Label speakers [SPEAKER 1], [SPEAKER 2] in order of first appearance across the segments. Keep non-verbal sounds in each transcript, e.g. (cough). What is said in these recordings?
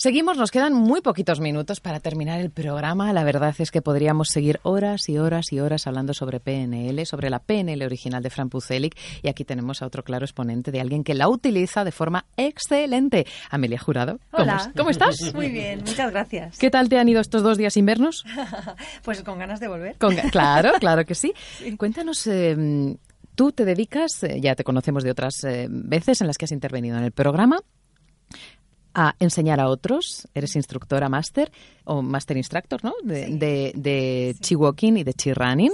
[SPEAKER 1] Seguimos, nos quedan muy poquitos minutos para terminar el programa. La verdad es que podríamos seguir horas y horas y horas hablando sobre PNL, sobre la PNL original de Fran Pucelik. Y aquí tenemos a otro claro exponente de alguien que la utiliza de forma excelente. Amelia Jurado.
[SPEAKER 2] Hola.
[SPEAKER 1] ¿Cómo, estás? (laughs)
[SPEAKER 2] Muy bien, muchas gracias.
[SPEAKER 1] ¿Qué tal te han ido estos dos días invernos? (laughs)
[SPEAKER 2] pues con ganas de volver.
[SPEAKER 1] claro, claro que sí. (laughs) Cuéntanos. Eh, tú te dedicas, eh, ya te conocemos de otras eh, veces en las que has intervenido en el programa, a enseñar a otros. Eres instructora máster o master instructor, ¿no? De, de, chi walking y de chi running.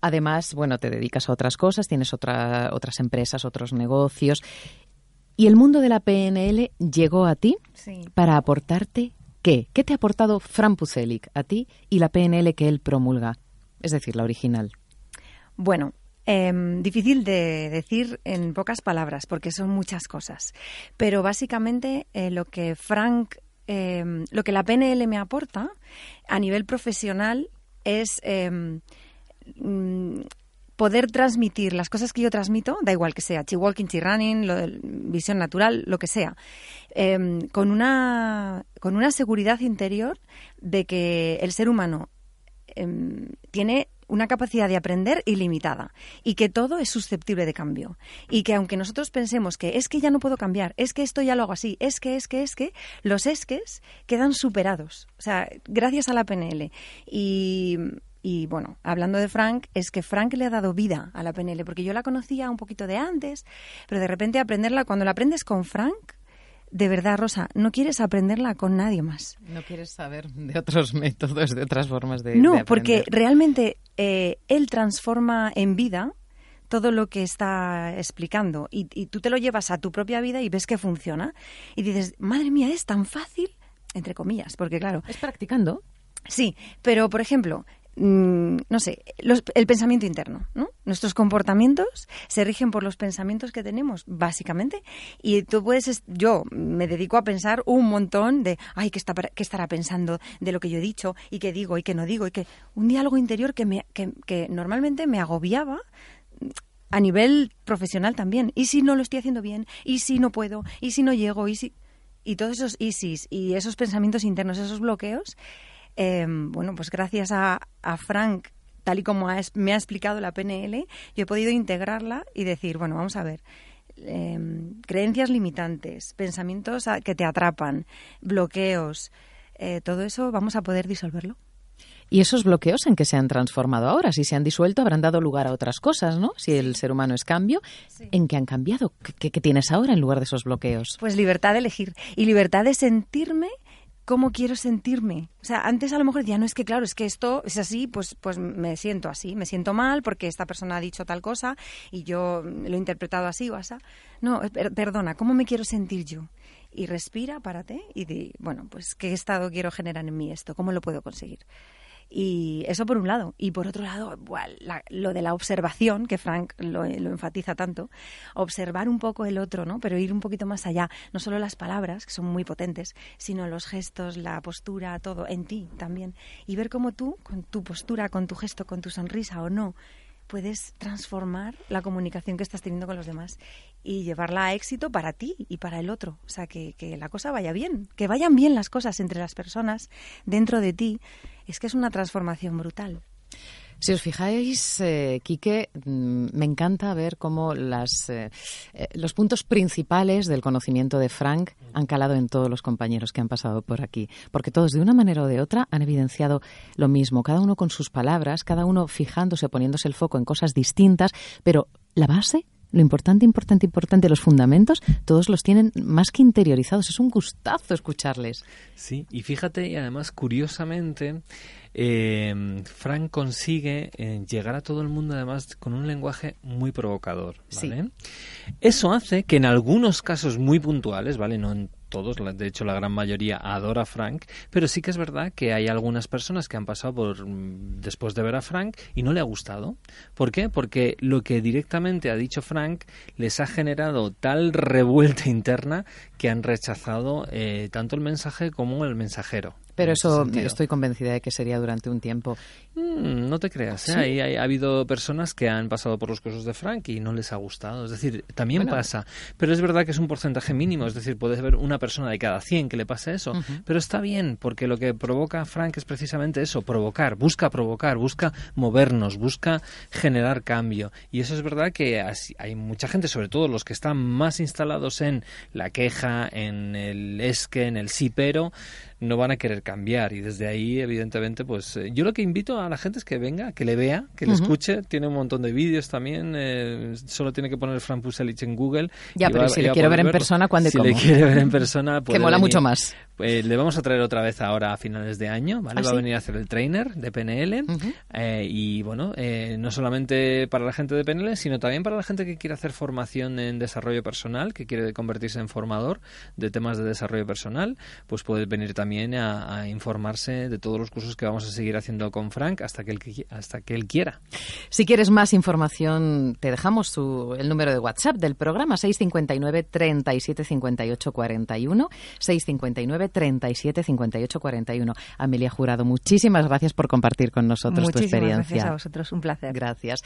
[SPEAKER 1] Además, bueno, te dedicas a otras cosas, tienes otra, otras empresas, otros negocios. Y el mundo de la PNL llegó a ti para aportarte qué? ¿Qué te ha aportado Fran Pucelik a ti y la PNL que él promulga? Es decir, la original.
[SPEAKER 2] Bueno, Em, difícil de decir en pocas palabras porque son muchas cosas. Pero básicamente eh, lo que Frank, em, lo que la PNL me aporta a nivel profesional es em, mm, poder transmitir las cosas que yo transmito, da igual que sea chi-walking, chi-running, visión natural, lo que sea, con, una, con una seguridad interior de que el ser humano tiene una capacidad de aprender ilimitada y que todo es susceptible de cambio. Y que aunque nosotros pensemos que es que ya no puedo cambiar, es que esto ya lo hago así, es que, es que, es que, los esques quedan superados. O sea, gracias a la PNL. Y, y bueno, hablando de Frank, es que Frank le ha dado vida a la PNL, porque yo la conocía un poquito de antes, pero de repente aprenderla, cuando la aprendes con Frank, de verdad, Rosa, no quieres aprenderla con nadie más.
[SPEAKER 1] No quieres saber de otros métodos, de otras formas de.
[SPEAKER 2] No, porque realmente eh, él transforma en vida todo lo que está explicando y, y, tú te lo llevas a tu propia vida y ves que funciona y dices, madre mía, es tan fácil, entre comillas, porque claro.
[SPEAKER 1] Es practicando.
[SPEAKER 2] Sí, pero por ejemplo, no sé, el pensamiento interno, ¿no? Nuestros comportamientos se rigen por los pensamientos que tenemos, básicamente. Y tú puedes, yo me dedico a pensar un montón de, ay, ¿qué, está, qué estará pensando de lo que yo he dicho y qué digo y qué no digo? Y que un diálogo interior que, me, que, que normalmente me agobiaba a nivel profesional también. ¿Y si no lo estoy haciendo bien? ¿Y si no puedo? ¿Y si no llego? ¿Y si...? Y todos esos ISIS y esos pensamientos internos, esos bloqueos, Em, bueno, pues gracias a, Frank tal y como me ha explicado la PNL, yo he podido integrarla y decir, bueno, vamos a ver, em, creencias limitantes, pensamientos que te atrapan, bloqueos, eh, todo eso vamos a poder disolverlo.
[SPEAKER 1] ¿Y esos bloqueos en qué se han transformado ahora? Si se han disuelto, habrán dado lugar a otras cosas, ¿no? Si el ser humano es cambio, ¿en qué han cambiado? ¿Qué, tienes ahora en lugar de esos bloqueos?
[SPEAKER 2] Pues libertad de elegir y libertad de sentirme cómo quiero sentirme. O sea, antes a lo mejor decía, no es que claro, es que esto es así, pues, pues me siento así, me siento mal porque esta persona ha dicho tal cosa y yo lo he interpretado así o así. No, perdona, ¿cómo me quiero sentir yo? Y respira, párate y di, bueno, pues qué estado quiero generar en mí esto, cómo lo puedo conseguir. Y eso por un lado. Y por otro lado, lo de la observación, que Frank lo, enfatiza tanto, observar un poco el otro, ¿no? Pero ir un poquito más allá. No solo las palabras, que son muy potentes, sino los gestos, la postura, todo, en ti también. Y ver cómo tú, con tu postura, con tu gesto, con tu sonrisa o no, puedes transformar la comunicación que estás teniendo con los demás y llevarla a éxito para ti y para el otro. O sea, que, que la cosa vaya bien, que vayan bien las cosas entre las personas dentro de ti. Es que es una transformación brutal.
[SPEAKER 1] Si os fijáis, eh, Quique, mm, me encanta ver cómo las, eh, eh, los puntos principales del conocimiento de Frank han calado en todos los compañeros que han pasado por aquí, porque todos de una manera o de otra han evidenciado lo mismo, cada uno con sus palabras, cada uno fijándose, poniéndose el foco en cosas distintas, pero la base lo importante, importante, importante, los fundamentos, todos los tienen más que interiorizados. Es un gustazo escucharles.
[SPEAKER 3] Sí, y fíjate, y además, curiosamente, eh, Frank consigue eh, llegar a todo el mundo, además, con un lenguaje muy provocador. ¿vale? Eso hace que en algunos casos muy puntuales, ¿vale? No en todos, de hecho la gran mayoría adora a Frank, pero sí que es verdad que hay algunas personas que han pasado por mm, después de ver a Frank y no le ha gustado. ¿Por qué? Porque lo que directamente ha dicho Frank les ha generado tal revuelta (laughs) interna que han rechazado eh, tanto el mensaje como el mensajero.
[SPEAKER 1] Pero eso estoy convencida de que sería durante un tiempo.
[SPEAKER 3] Mm, no te creas, ¿eh? ha habido personas que han pasado por los cursos de Frank y no les ha gustado. Es decir, también pasa. Pero es verdad que es un porcentaje mínimo, es decir, puede haber una persona de cada 100 que le pase eso. Pero está bien, porque lo que provoca Frank es precisamente eso, provocar, busca provocar, busca movernos, busca generar cambio. Y eso es verdad que hay mucha gente, sobre todo los que están más instalados en la queja, en el esque, en el sí pero, no van a querer cambiar. Y desde ahí evidentemente pues eh, yo lo que invito a la gente es que venga que le vea que le escuche. Tiene un montón de vídeos también eh, solo tiene que poner Fran Puselich en Google
[SPEAKER 1] ya pero si le quiero ver en persona cuando
[SPEAKER 3] si le quiere ver en persona (laughs)
[SPEAKER 1] que mola mucho más
[SPEAKER 3] pues, le vamos a traer otra vez ahora a finales de año vale ¿Ah, va a venir a hacer el trainer de PNL eh, y bueno no solamente para la gente de PNL sino también para la gente que quiere hacer formación en desarrollo personal que quiere convertirse en formador de temas de desarrollo personal pues puede venir también a, informarse de todos los cursos que vamos a seguir haciendo con Frank hasta que él, hasta que él quiera.
[SPEAKER 1] Si quieres más información, te dejamos el número de WhatsApp del programa 659 37 58 41 659 37 58 41. Amelia Jurado, muchísimas gracias por compartir con nosotros tu experiencia.
[SPEAKER 2] Gracias a vosotros, un placer.
[SPEAKER 1] Gracias.